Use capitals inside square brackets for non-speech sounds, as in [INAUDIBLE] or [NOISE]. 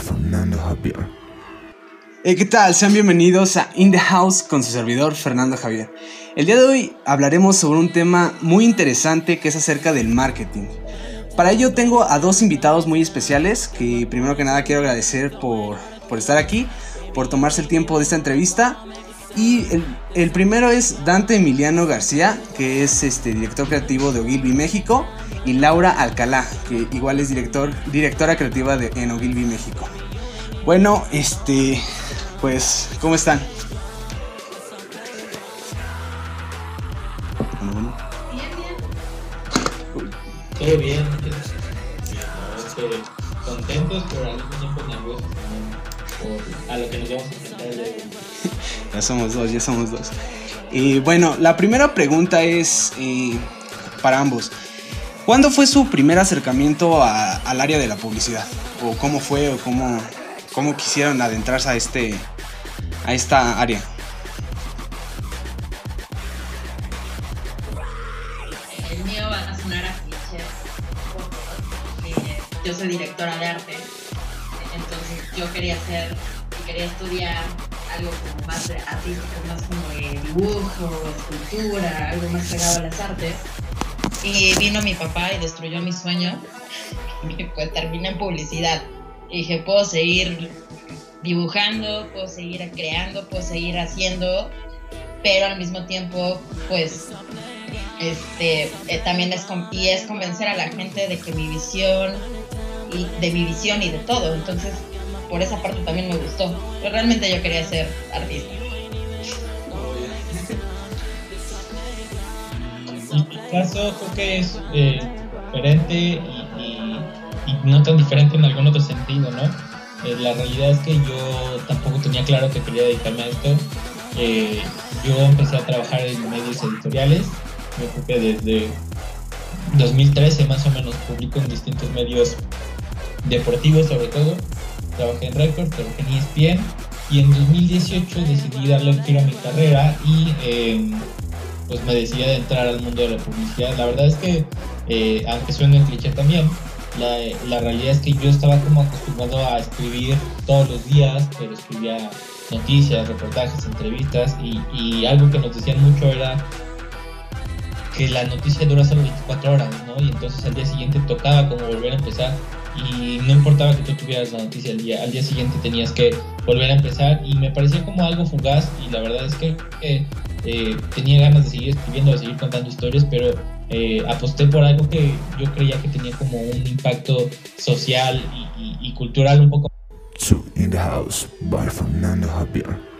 Fernando Javier. ¿Qué tal? Sean bienvenidos a In the House con su servidor Fernando Javier. El día de hoy hablaremos sobre un tema muy interesante que es acerca del marketing. Para ello tengo a dos invitados muy especiales que primero que nada quiero agradecer por, por estar aquí, por tomarse el tiempo de esta entrevista. Y el, el primero es Dante Emiliano García, que es este, director creativo de Ogilvy México, y Laura Alcalá, que igual es director, directora creativa de, en Ogilvy México. Bueno, este, pues, ¿cómo están? Todo bien, este, contentos, pero al mismo tiempo nerviosos a lo que nos vamos a enfrentar. Ya somos dos, ya somos dos. Y bueno, la primera pregunta es eh, para ambos. ¿Cuándo fue su primer acercamiento al área de la publicidad? ¿O cómo fue o cómo, cómo quisieron adentrarse a, este, a esta área? El mío va a sonar a clichés, porque yo soy directora de arte, entonces yo quería hacer, quería estudiar algo como más artístico, más como dibujo, escultura, algo más pegado a las artes. Y vino mi papá y destruyó mi sueño, [LAUGHS] pues terminé en publicidad. Y dije, puedo seguir dibujando, puedo seguir creando, puedo seguir haciendo, pero al mismo tiempo, pues este eh, también es y es convencer a la gente de que mi visión y de mi visión y de todo entonces por esa parte también me gustó. Pero realmente yo quería ser artista caso creo que es eh, diferente y, no tan diferente en algún otro sentido, ¿no? Eh, la realidad es que yo tampoco tenía claro que quería dedicarme a esto. Eh, yo empecé a trabajar en medios editoriales, creo que desde 2013 más o menos publico en distintos medios deportivos sobre todo. Trabajé en Record, trabajé en ESPN y en 2018 decidí darle un giro a mi carrera y eh, pues me decidí adentrar al mundo de la publicidad. La verdad es que, eh, aunque suene un cliché también, la, la realidad es que yo estaba como acostumbrado a escribir todos los días, pero escribía noticias, reportajes, entrevistas y, y algo que nos decían mucho era que la noticia dura solo 24 horas, ¿no? Y entonces al día siguiente tocaba como volver a empezar y no importaba que tú tuvieras la noticia al día, al día siguiente tenías que volver a empezar y me parecía como algo fugaz y la verdad es que eh, eh, tenía ganas de seguir escribiendo, de seguir contando historias, pero eh, aposté por algo que yo creía que tenía como un impacto social y, cultural un poco Two in the House by Fernando Javier.